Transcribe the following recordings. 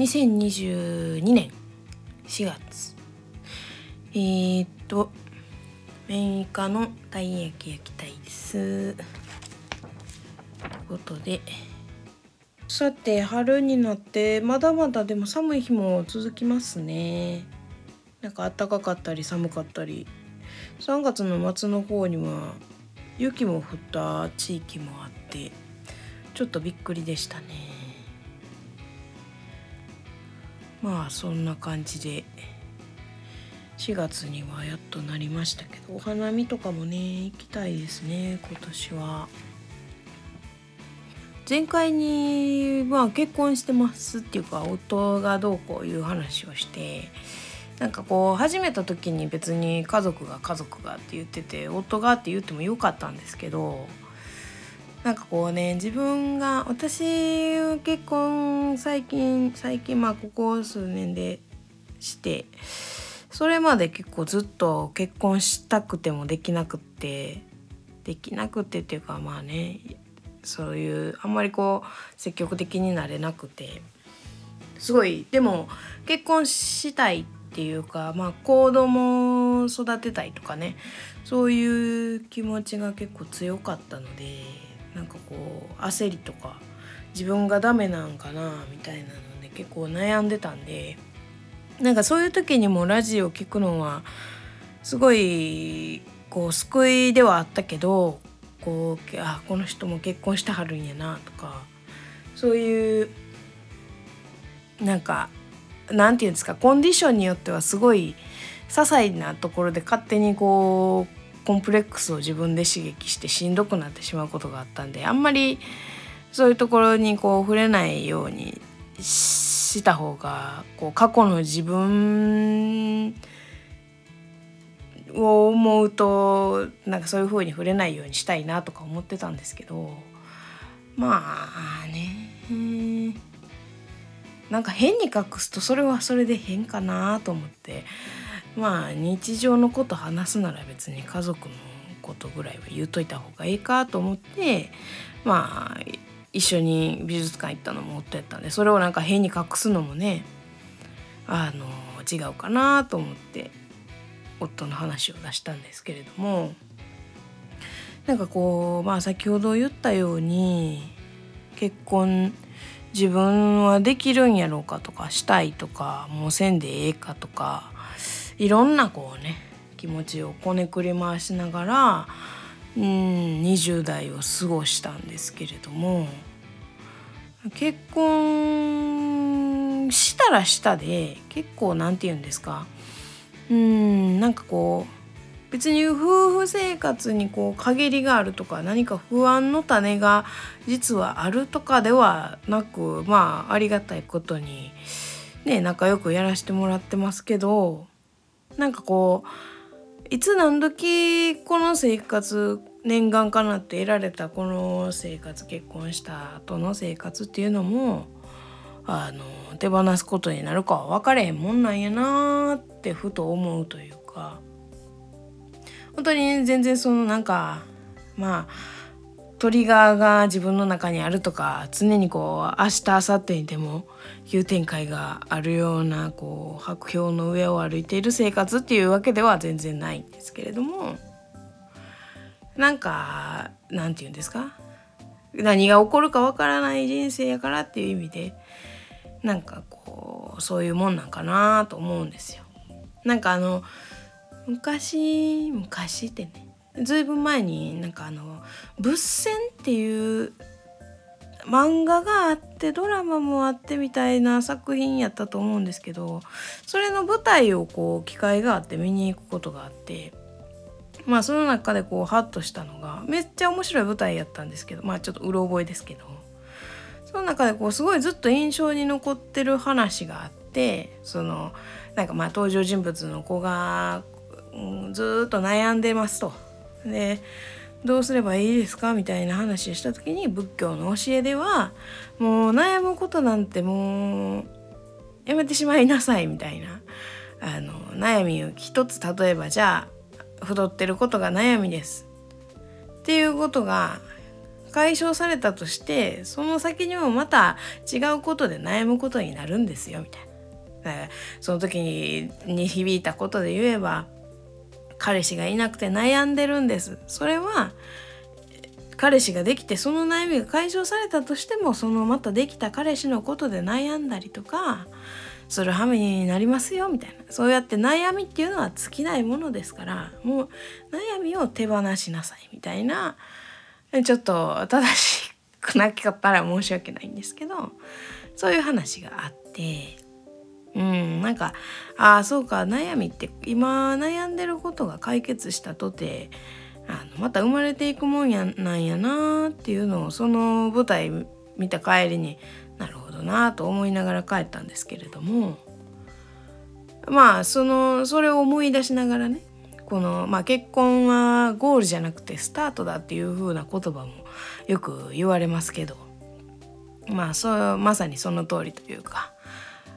2022年4月えー、っとメイカのたい焼き焼きたいです。ということで。さて春になってまだまだでも寒い日も続きますね。なんか暖かかったり寒かったり。3月の末の方には雪も降った地域もあってちょっとびっくりでしたね。まあそんな感じで4月にはやっとなりましたけどお花見とかもね行きたいですね今年は。前回にまあ結婚してますっていうか夫がどうこういう話をしてなんかこう始めた時に別に家族が家族がって言ってて夫がって言ってもよかったんですけどなんかこうね自分が私結婚最近最近まあここ数年でしてそれまで結構ずっと結婚したくてもできなくってできなくてっていうかまあねそういうあんまりこう積極的になれなくてすごいでも結婚したいっていうかまあ子供を育てたいとかねそういう気持ちが結構強かったのでなんかこう焦りとか自分がダメなんかなみたいなので結構悩んでたんでなんかそういう時にもラジオ聞くのはすごいこう救いではあったけどこうあこの人も結婚してはるんやなとかそういうなんかなんていうんですかコンディションによってはすごい些細なところで勝手にこうコンプレックスを自分で刺激してしんどくなってしまうことがあったんであんまりそういうところにこう触れないようにした方がこう過去の自分を思うとなんかそういう風に触れないようにしたいなとか思ってたんですけどまあねなんか変に隠すとそれはそれで変かなと思ってまあ日常のこと話すなら別に家族のことぐらいは言うといた方がいいかと思ってまあ一緒に美術館行ったのも夫やったんでそれをなんか変に隠すのもねあの違うかなと思って夫の話を出したんですけれどもなんかこうまあ先ほど言ったように結婚自分はできるんやろうかとかしたいとかもうせんでええかとかいろんなこうね気持ちをこねくり回しながらうん20代を過ごしたんですけれども結婚したらしたで結構何て言うんですかうんなんかこう別に夫婦生活にこう陰りがあるとか何か不安の種が実はあるとかではなくまあありがたいことにね仲良くやらせてもらってますけどなんかこういつ何時この生活念願かなって得られたこの生活結婚した後の生活っていうのもあの手放すことになるかは分かれへんもんなんやなってふと思うというか。本当に全然そのなんかまあトリガーが自分の中にあるとか常にこう明日明後日にでも急展開があるようなこう白氷の上を歩いている生活っていうわけでは全然ないんですけれどもなんかなんて言うんですか？何が起こるかわからない人生やからっていう意味でなんかこうそういうもんなんかなと思うんですよ。なんかあの昔昔ってねずいぶん前になんかあの「物戦」っていう漫画があってドラマもあってみたいな作品やったと思うんですけどそれの舞台をこう機会があって見に行くことがあってまあその中でこうハッとしたのがめっちゃ面白い舞台やったんですけどまあちょっとうろ覚えですけどその中でこうすごいずっと印象に残ってる話があってそのなんかまあ登場人物の子が、うん、ずっと悩んでますと。でどうすればいいですかみたいな話をした時に仏教の教えではもう悩むことなんてもうやめてしまいなさいみたいなあの悩みを一つ例えばじゃあ太ってることが悩みですっていうことが解消されたとしてその先にもまた違うことで悩むことになるんですよみたいな。その時に響いたことで言えば彼氏がいなくて悩んでるんです。それは彼氏ができてその悩みが解消されたとしてもそのまたできた彼氏のことで悩んだりとかする羽目になりますよみたいな。そうやって悩みっていうのは尽きないものですからもう悩みを手放しなさいみたいな。ちょっと正しくなかったら申し訳ないんですけどそういう話があってうんなんかああそうか悩みって今悩んでることが解決したとてあのまた生まれていくもんやなんやなっていうのをその舞台見た帰りになるほどなと思いながら帰ったんですけれども。まあそのそれを思い出しながらねこの、まあ、結婚はゴールじゃなくてスタートだっていう風な言葉もよく言われますけど。まあそうまさにその通りというか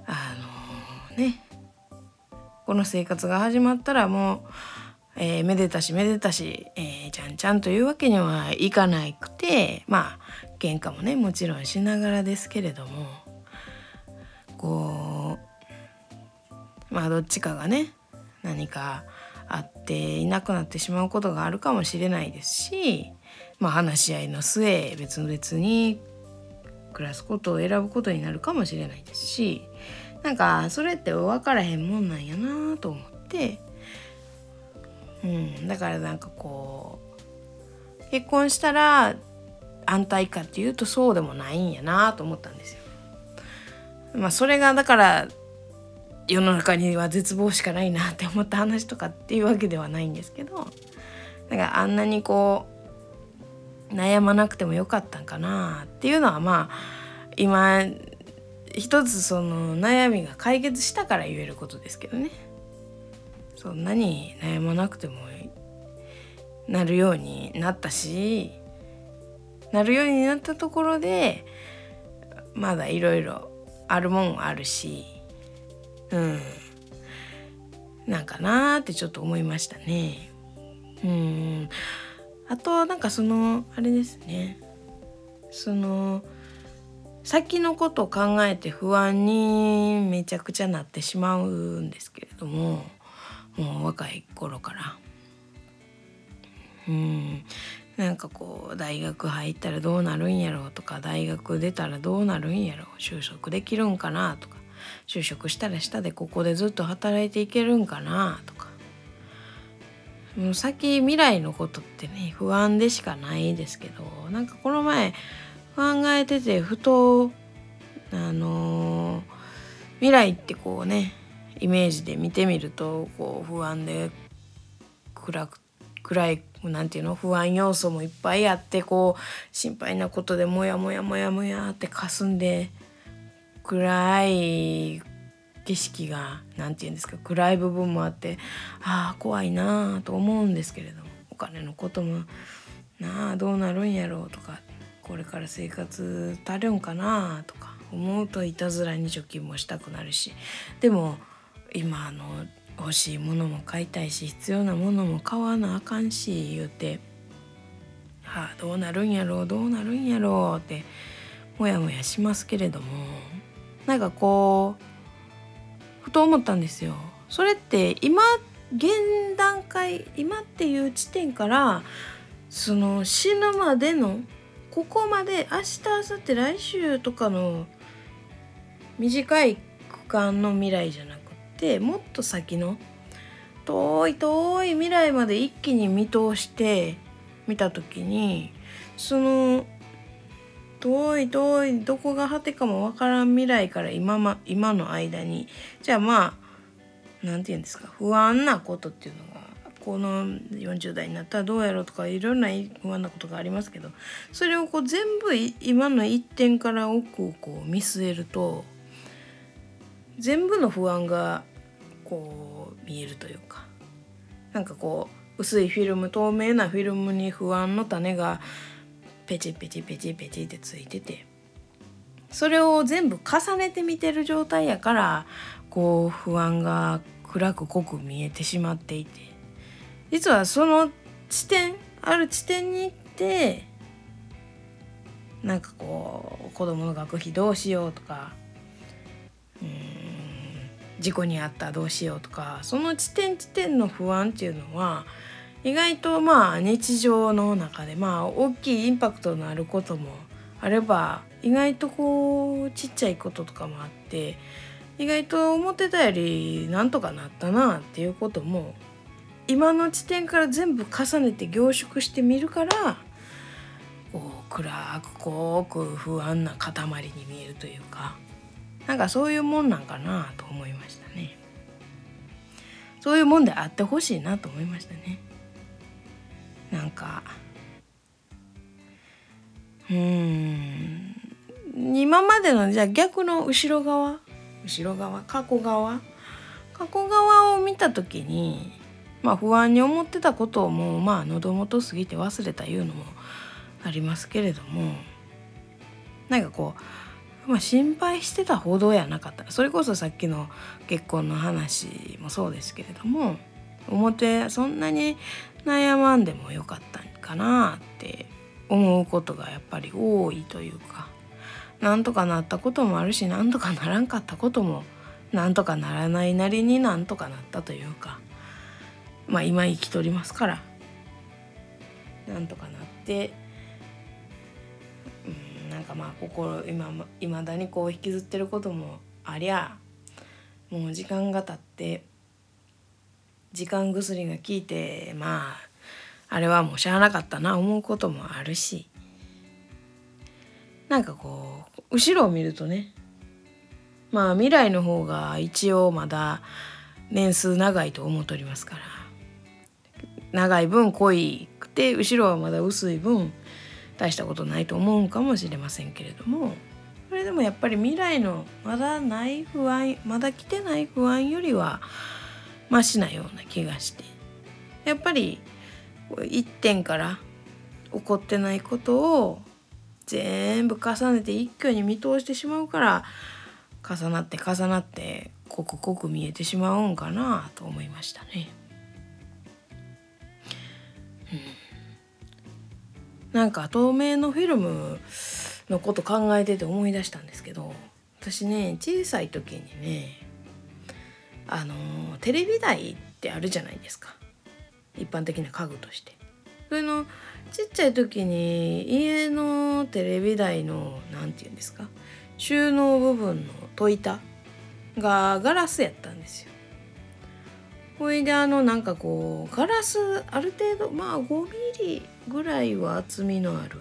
あの、ね。この生活が始まったらもう、えー、めでたしめでたし、えー、ちゃんちゃんというわけにはいかないくてまあ喧嘩もねもちろんしながらですけれどもこうまあどっちかがね何かあっていなくなってしまうことがあるかもしれないですし、まあ、話し合いの末別々に暮らすことを選ぶことになるかもしれないですしなんかそれって分からへんもんなんやなと思って、うん、だからなんかこう結婚したら安泰かっていうとそうでもないんやなと思ったんですよ。まあそれがだから世の中には絶望しかないなって思った話とかっていうわけではないんですけど。だかあんなにこう悩まなくてもよかったんかなっていうのはまあ今一つその悩みが解決したから言えることですけどね。そんなに悩まなくてもなるようになったしなるようになったところでまだいろいろあるもんあるしうん。なんかなーってちょっと思いましたね。うん。あとなんかそのあれですね。その先のことを考えて不安にめちゃくちゃなってしまうんですけれどももう若い頃から。うん。なんかこう大学入ったらどうなるんやろうとか大学出たらどうなるんやろう就職できるんかなとか就職したら下でここでずっと働いていけるんかなとか。もう先未来のことってね不安でしかないですけどなんかこの前考えててふとあのー、未来ってこうねイメージで見てみるとこう不安で暗く暗いなんていうの？不安要素もいっぱいあってこう心配なことでモヤモヤモヤモヤってかすんで暗い景色が何て言うんですか暗い部分もあってああ怖いなあと思うんですけれどもお金のこともなあどうなるんやろうとかこれから生活足るんかなとか思うといたずらに貯金もしたくなるしでも今あの欲しいものも買いたいし必要なものも買わなあかんし言うて、はあ、どうなるんやろうどうなるんやろうってモヤモヤしますけれどもなんかこうふと思ったんですよ。それって今現段階今っていう地点からその死ぬまでのここまで明日明後日来週とかの短い区間の未来じゃなくてもっと先の遠い遠い未来まで一気に見通して見た時にその遠い遠いどこが果てかもわからん未来から今,、ま、今の間に。じゃあまあ何て言うんですか？不安なことっていうのがこの40代になったらどうやろうとかいろんな不安なことがありますけどそれをこう全部今の一点から奥をこう見据えると全部の不安がこう見えるというかなんかこう薄いフィルム透明なフィルムに不安の種がペチペチペチペチってついててそれを全部重ねて見てる状態やからこう不安が暗く濃く見えてしまっていて実はその地点ある地点に行ってなんかこう子供の学費どうしようとかうん事故に遭ったどうしようとかその地点地点の不安っていうのは意外とまあ日常の中でまあ大きいインパクトのあることもあれば意外とこうちっちゃいこととかもあって意外と思ってたよりなんとかなったなっていうことも今の地点から全部重ねて凝縮してみるからこう暗く濃く不安な塊に見えるというかなんかそういうもんなんかなと思いましたね。そういうもんであってほしいなと思いましたね。なんかうん今までのじゃあ逆の後ろ側後ろ側過去側過去側を見た時にまあ不安に思ってたことをもうまあ喉元過ぎて忘れたいうのもありますけれどもなんかこう、まあ、心配してたほどやなかった。それこそさっきの結婚の話もそうですけれども表そんなに悩まんでもよかったんかなって思うことがやっぱり多いというかなんとかなったこともあるしなんとかならんかったこともなんとかならないなりになんとかなったというかまあ今生きとりますから。なんとかなって。うんなんかまあ心今いまだにこう引きずってることもありゃもう時間が経って時間薬が効いてまああれはもうしゃあなかったな思うこともあるし。なんかこう後ろを見るとねまあ未来の方が一応まだ年数長いと思っておりますから。長い分濃いくて後ろはまだ薄い分大したことないと思うんかもしれませんけれどもそれでもやっぱり未来のまだない不安まだ来てない不安よりはマシなような気がしてやっぱり一点から起こってないことを全部重ねて一挙に見通してしまうから重なって重なって刻々く見えてしまうんかなと思いましたね。なんか透明のフィルムのこと考えてて思い出したんですけど私ね小さい時にねあのテレビ台ってあるじゃないですか一般的な家具として。それのちっちゃい時に家のテレビ台の何て言うんですか収納部分の戸板がガラスやったんですよ。ほいであのなんかこうガラスある程度まあ5ミリぐらいは厚みのある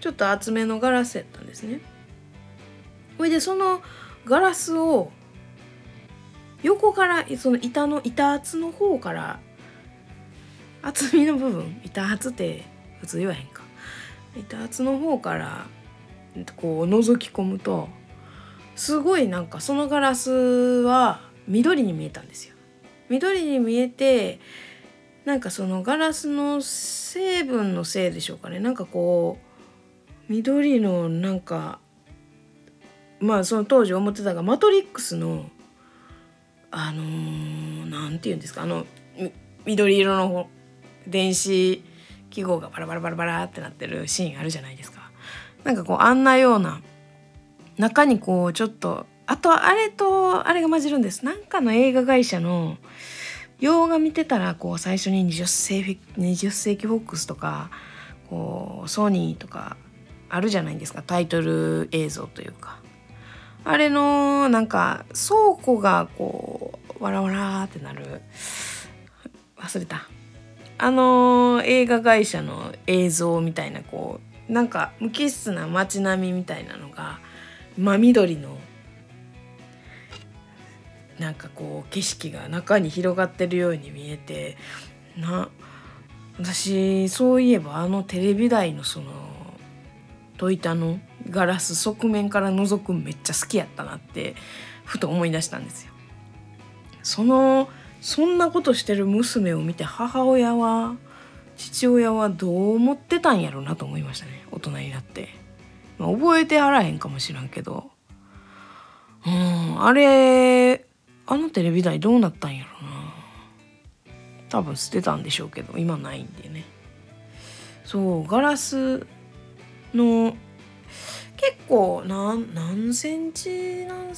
ちょっと厚めのガラスやったんですね。ほいでそのガラスを横からその板の板厚の方から厚みの部分板厚って普通言わへんか板厚の方からこう覗き込むとすごいなんかそのガラスは緑に見えたんですよ。緑に見えてなんかそのガラスの成分のせいでしょうかねなんかこう緑のなんかまあその当時思ってたがマトリックスのあの何、ー、て言うんですかあの緑色の電子記号がバラバラバラバラってなってるシーンあるじゃないですか。なんかこうあんなような中にこうちょっとあとあれとあれが混じるんです。なんかの映画会社の洋画見てたらこう最初に20世紀 ,20 世紀フォックスとかこうソニーとかあるじゃないですか。タイトル映像というか。あれのなんか倉庫がこうわらわらってなる。忘れた。あの映画会社の映像みたいなこうなんか無機質な街並みみたいなのが真緑のなんかこう景色が中に広がってるように見えてな私そういえばあのテレビ台のその戸板のガラス側面から覗くめっちゃ好きやったなってふと思い出したんですよ。そのそんなことしてる娘を見て母親は父親はどう思ってたんやろうなと思いましたね。大人になって、まあ、覚えてはらへんかもしらんけど。うんあれあのテレビ台どうなったんやろな。多分捨てたんでしょうけど今ないんでね。そうガラスの結構何何センチ何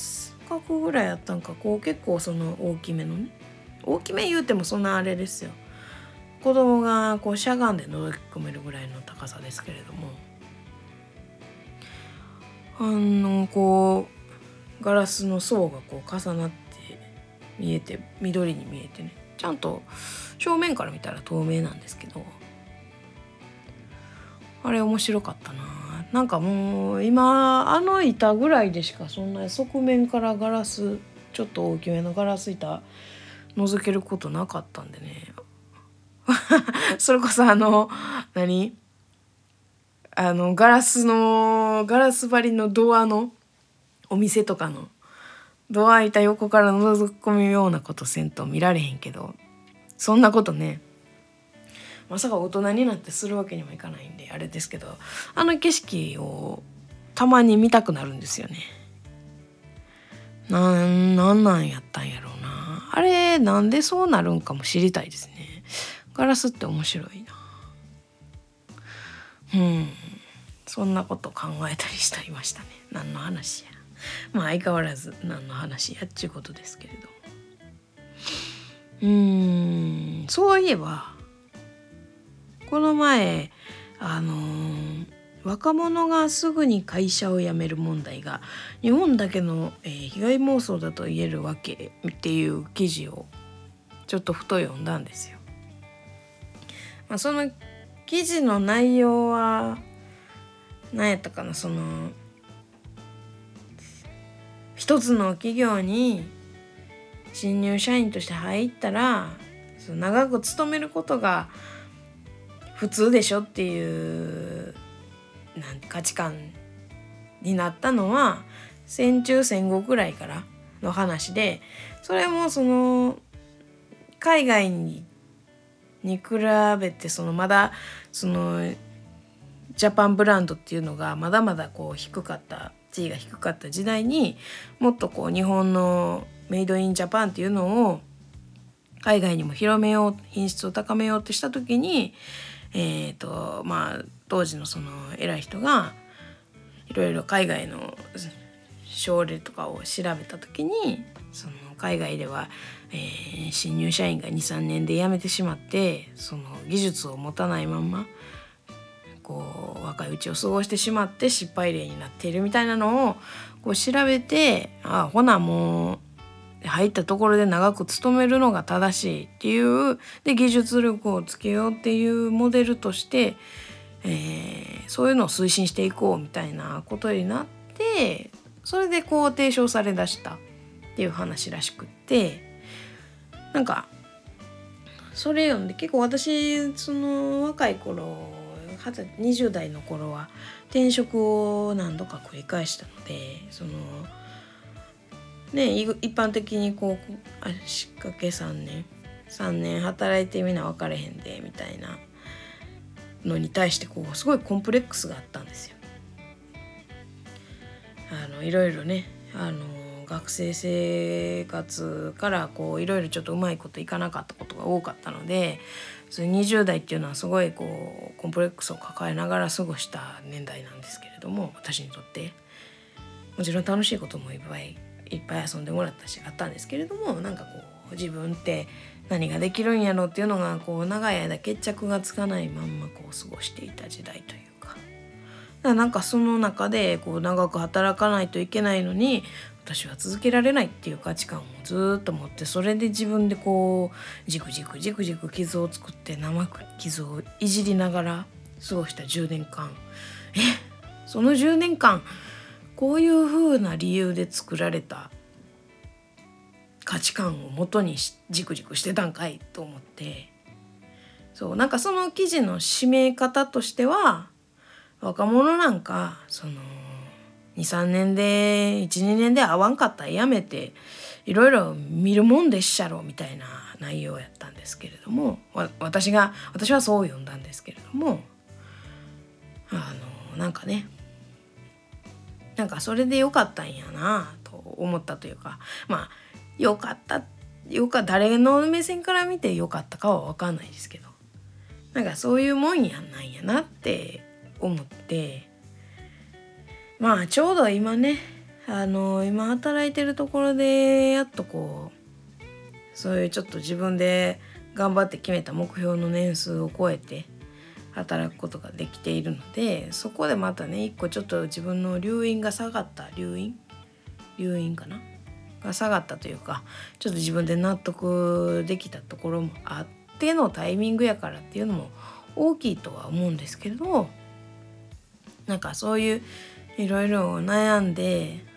角ぐらいあったんか。こう結構その大きめのね。大きめ言うてもそんなあれですよ。子供がこうしゃがんで覗き込めるぐらいの高さですけれども。あのこうガラスの層がこう重なって見えて緑に見えてね。ちゃんと正面から見たら透明なんですけど。あれ面白かったな。なんかもう今あの板ぐらいでしかそんな側面からガラスちょっと大きめのガラス板覗けることなかったんでね。それこそあの何？あのガラスのガラス張りのドアのお店とかのドア開いた横から覗き込むようなことせんと見られへんけどそんなことねまさか大人になってするわけにもいかないんであれですけどあの景色をたまに見たくなるんですよね。なんなんなんやったんやろうな。あれなんでそうなるんかも知りたいですね。ガラスって面白いな。うん。そんなこと考えたりしていましたね。何の話や。まあ相変わらず何の話やっちゅうことですけれどうんそういえばこの前あのー、若者がすぐに会社を辞める問題が日本だけの、えー、被害妄想だと言えるわけっていう記事をちょっとふと読んだんですよ。まあ、その記事の内容は何やったかなその一つの企業に新入社員として入ったら長く勤めることが普通でしょっていうなん価値観になったのは戦中戦後くらいからの話でそれもその海外にに比べてそのまだそのジャパンブランドっていうのがまだまだこう低かった地位が低かった時代にもっとこう日本のメイドインジャパンっていうのを海外にも広めよう品質を高めようとした時にえーとまあ、当時のその偉い人がいろいろ海外の症例とかを調べた時にその海外ではえー、新入社員が23年で辞めてしまってその技術を持たないまんまこう若いうちを過ごしてしまって失敗例になっているみたいなのをこう調べてあほなもう入ったところで長く勤めるのが正しいっていうで技術力をつけようっていうモデルとして、えー、そういうのを推進していこうみたいなことになってそれでこう提唱されだしたっていう話らしくって。なんかそれ読んで結構私その若い頃20代の頃は転職を何度か繰り返したのでそのね一般的にこう足掛け3年3年働いてみな分かれへんでみたいなのに対してこうすごいコンプレックスがあったんですよ。あのいろいろねあの学生生活からこういろいろちょっとうまいこといかなかったことが多かったのでそれ20代っていうのはすごいこうコンプレックスを抱えながら過ごした年代なんですけれども私にとってもちろん楽しいこともいっぱいいっぱい遊んでもらったしあったんですけれどもなんかこう自分って何ができるんやろっていうのがこう長い間決着がつかないまんまこう過ごしていた時代というか。だからなんかその中でこう長く働かないといけないのに私は続けられないっていう価値観をずっと持ってそれで自分でこうじくじくじくじく傷を作って生傷をいじりながら過ごした10年間えその10年間こういう風な理由で作られた価値観をもとにじくじくしてたんかいと思ってそうなんかその記事の締め方としては若者なんかその23年で12年で会わんかった。らやめて。いろいろ見るもんでっしゃろみたいな内容やったんですけれども。私が私はそう読んだんですけれども。あのなんかね。なんかそれでよかったんやなと思ったというか。まあよかったよか誰の目線から見てよかったかは分かんないですけど。なんかそういうもんやんなんやなって思って。まあちょうど今ねあの今働いてるところでやっとこうそういうちょっと自分で頑張って決めた目標の年数を超えて働くことができているのでそこでまたね一個ちょっと自分の留飲が下がった留飲？留飲かな？が下がったというかちょっと自分で納得できたところもあってのタイミングやからっていうのも大きいとは思うんですけどなんかそういういろいろ悩んで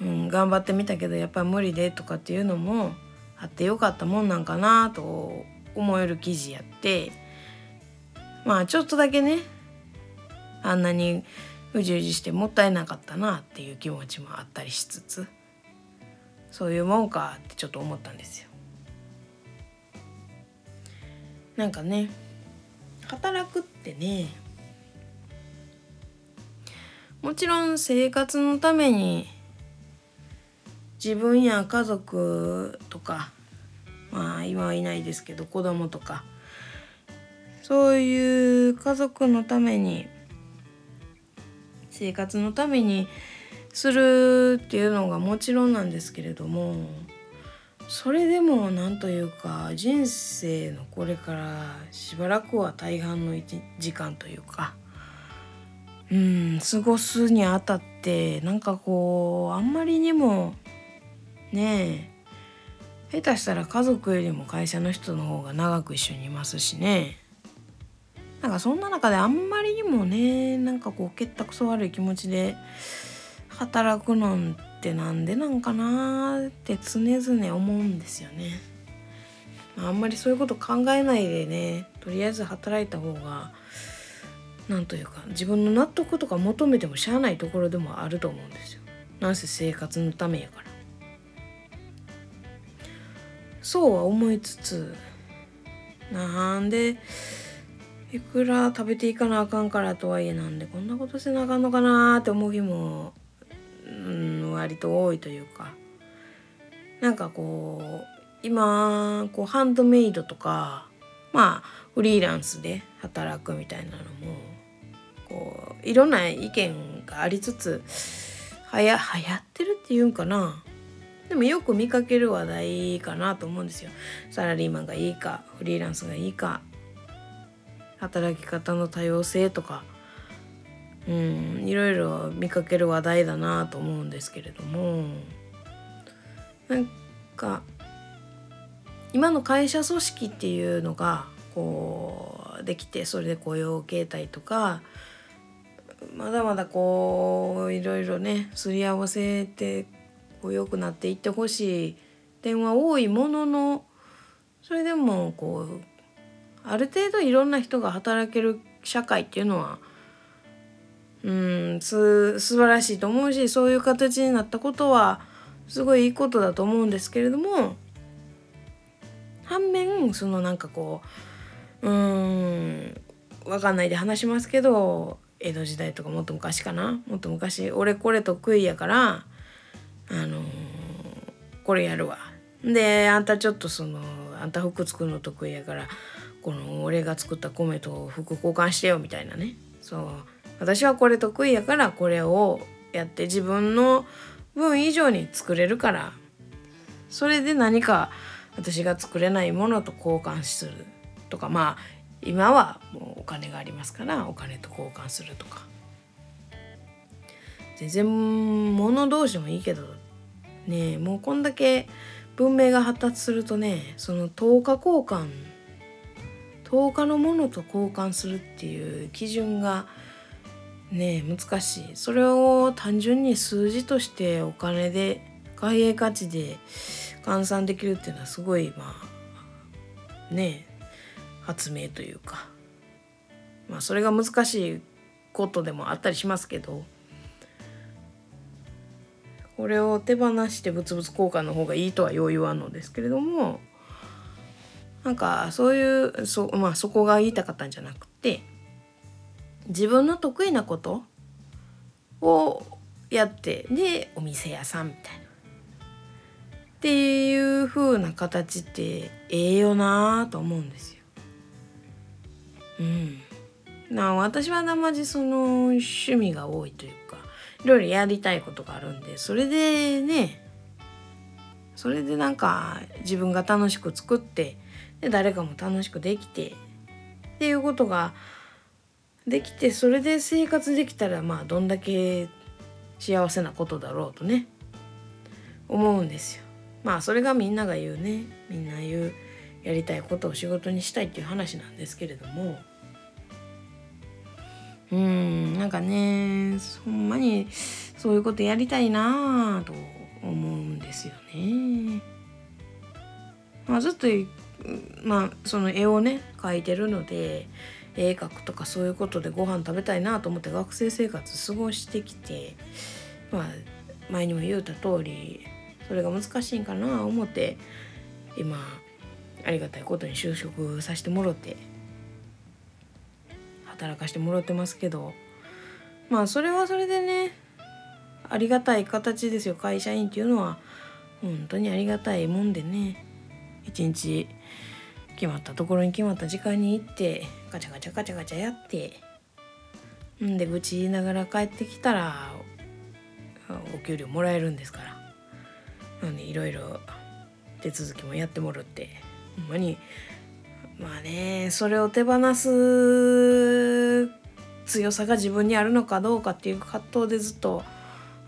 うん、頑張ってみたけどやっぱり無理でとかっていうのもあってよかったもんなんかなと思える記事やってまあちょっとだけねあんなにうじうじしてもったいなかったなっていう気持ちもあったりしつつそういうもんかってちょっと思ったんですよ。なんかね働くってねもちろん生活のために自分や家族とかまあ今はいないですけど子供とかそういう家族のために生活のためにするっていうのがもちろんなんですけれどもそれでも何というか人生のこれからしばらくは大半の時間というかうん過ごすにあたってなんかこうあんまりにもねえ下手したら家族よりも会社の人の方が長く一緒にいますしねなんかそんな中であんまりにもねなんかこう結ったくそ悪い気持ちで働くのってなんでなんかなって常々思うんですよね。あんまりそういうこと考えないでねとりあえず働いた方がなんというか自分の納得とか求めてもしゃあないところでもあると思うんですよ。なんせ生活のためやから。そうは思いつつなんでいくら食べていかなあかんからとはいえなんでこんなことせなあかんのかなって思う日も、うん、割と多いというかなんかこう今こうハンドメイドとかまあフリーランスで働くみたいなのもこういろんな意見がありつつはや流行ってるっていうんかな。でもよく見かける話題かなと思うんですよ。サラリーマンがいいかフリーランスがいいか働き方の多様性とか。うんいろいろ見かける話題だなと思うんですけれども。なんか今の会社組織っていうのがこうできてそれで雇用形態とかまだまだこういろいろねすり合わせてこう良くなっていってほしい点は多いもののそれでもこうある程度いろんな人が働ける社会っていうのはうんす素晴らしいと思うしそういう形になったことはすごいいいことだと思うんですけれども反面そのなんかこううん分かんないで話しますけど江戸時代とかもっと昔かな？もっと昔。俺これ得意やからあのー、これやるわ。であんたちょっとそのあんた服作るの得意やからこの俺が作った米と服交換してよみたいなね。そう。私はこれ得意やからこれをやって自分の分以上に作れるからそれで何か私が作れないものと交換するとかまあ今はもうお金がありますからお金と交換するとか。全然物同士もいいけどねもうこんだけ文明が発達するとねその10日交換10日のものと交換するっていう基準がね難しい。それを単純に数字としてお金で貨幣価値で換算できるっていうのはすごいまあね発明というかまあそれが難しいことでもあったりしますけどこれを手放して物々交換の方がいいとはよう言わんのですけれどもなんかそういうそ,、まあ、そこが言いたかったんじゃなくて自分の得意なことをやってでお店屋さんみたいな。っていう風な形ってええよなーと思うんですよ。うん。な私はなまじその趣味が多いというかいろいろやりたいことがあるんでそれでねそれでなんか自分が楽しく作ってで誰かも楽しくできてっていうことができてそれで生活できたらまあどんだけ幸せなことだろうとね思うんですよ。まあそれがみんなが言うねみんな言うやりたいことを仕事にしたいっていう話なんですけれどもうんなんかねほんまにそういうことやりたいなと思うんですよね。まあ、ずっとまあその絵をね描いてるので絵描くとかそういうことでご飯食べたいなと思って学生生活過ごしてきてまあ前にも言うた通りそれが難しいんかな思って今ありがたいことに就職させてもろて働かしてもらってますけどまあそれはそれでねありがたい形ですよ。会社員っていうのは本当にありがたいもんでね一日決まったところに決まった時間に行ってガチャガチャガチャガチャやってんで愚痴言いながら帰ってきたらお給料もらえるんですから。なんでいろいろ手続きもやってもらってほんまにまあねそれを手放す強さが自分にあるのかどうかっていう葛藤でずっと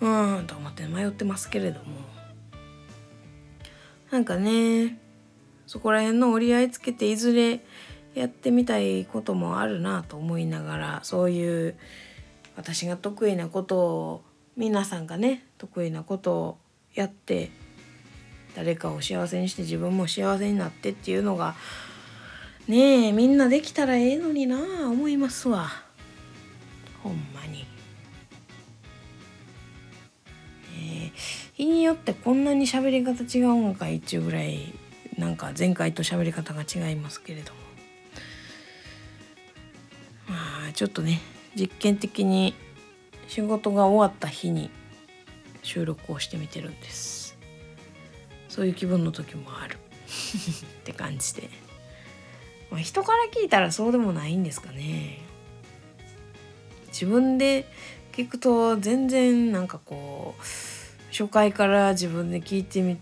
うーんと思って迷ってますけれども。なんかねそこら辺の折り合いつけていずれやってみたいこともあるなと思いながらそういう私が得意なことを皆さんがね得意なことをやって誰かを幸せにして自分も幸せになってっていうのがねえみんなできたらええのになあ思いますわほんまに。えー、日によってこんなに喋り方違うんかいっちゅうぐらいなんか前回と喋り方が違いますけれどもまあちょっとね実験的に仕事が終わった日に収録をしてみてるんですそういう気分の時もある って感じで。まあ、人から聞いたらそうでもないんですかね。自分で聞くと全然なんかこう初回から自分で聞いてみ、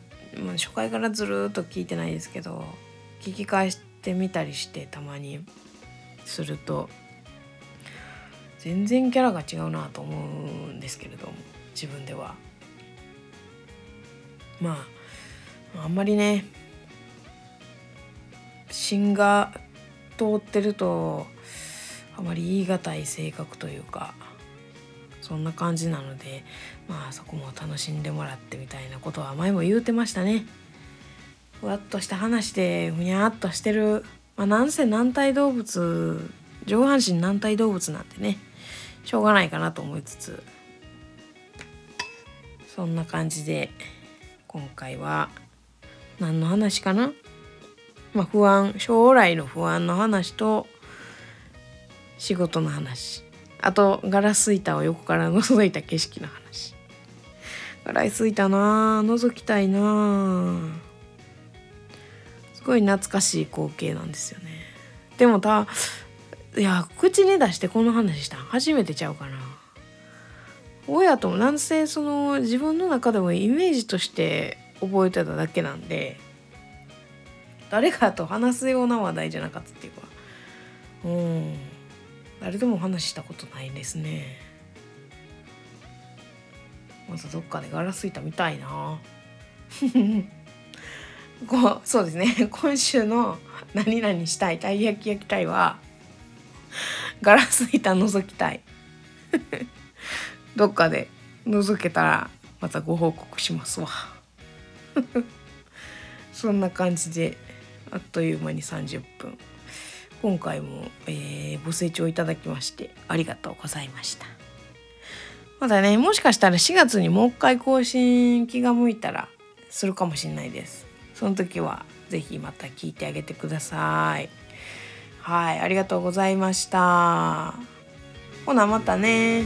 まあ、初回からずるっと聞いてないですけど聞き返してみたりしてたまにすると全然キャラが違うなと思うんですけれども自分では。まああんまりね芯が通ってるとあまり言い難い性格というかそんな感じなのでまあそこも楽しんでもらってみたいなことは前も言うてましたね。ふわっとした話でふにゃっとしてる、まあ、なんせ軟体動物上半身軟体動物なんてねしょうがないかなと思いつつそんな感じで今回は何の話かな？まあ、不安将来の不安の話と仕事の話。あとガラス板を横から覗いた景色の話。ガラス板な覗きたいなすごい懐かしい光景なんですよね。でもたいや口に出してこの話した初めてちゃうかな。親ともなんせその自分の中でもイメージとして覚えてただけなんで誰かと話すような話題じゃなかったっていうか。うん。誰とも話したことないですね。またどっかでガラス板見たいな。こうそうですね。今週の「何々したいたい焼き焼きたい」はガラス板覗きたい。どっかで覗けたらまたご報告しますわ。そんな感じであっという間に30分。今回も、えー、ご清聴いただきましてありがとうございました。まだねもしかしたら4月にもう一回更新気が向いたらするかもしれないです。その時は是非また聞いてあげてください。はいありがとうございました。ほなまたね。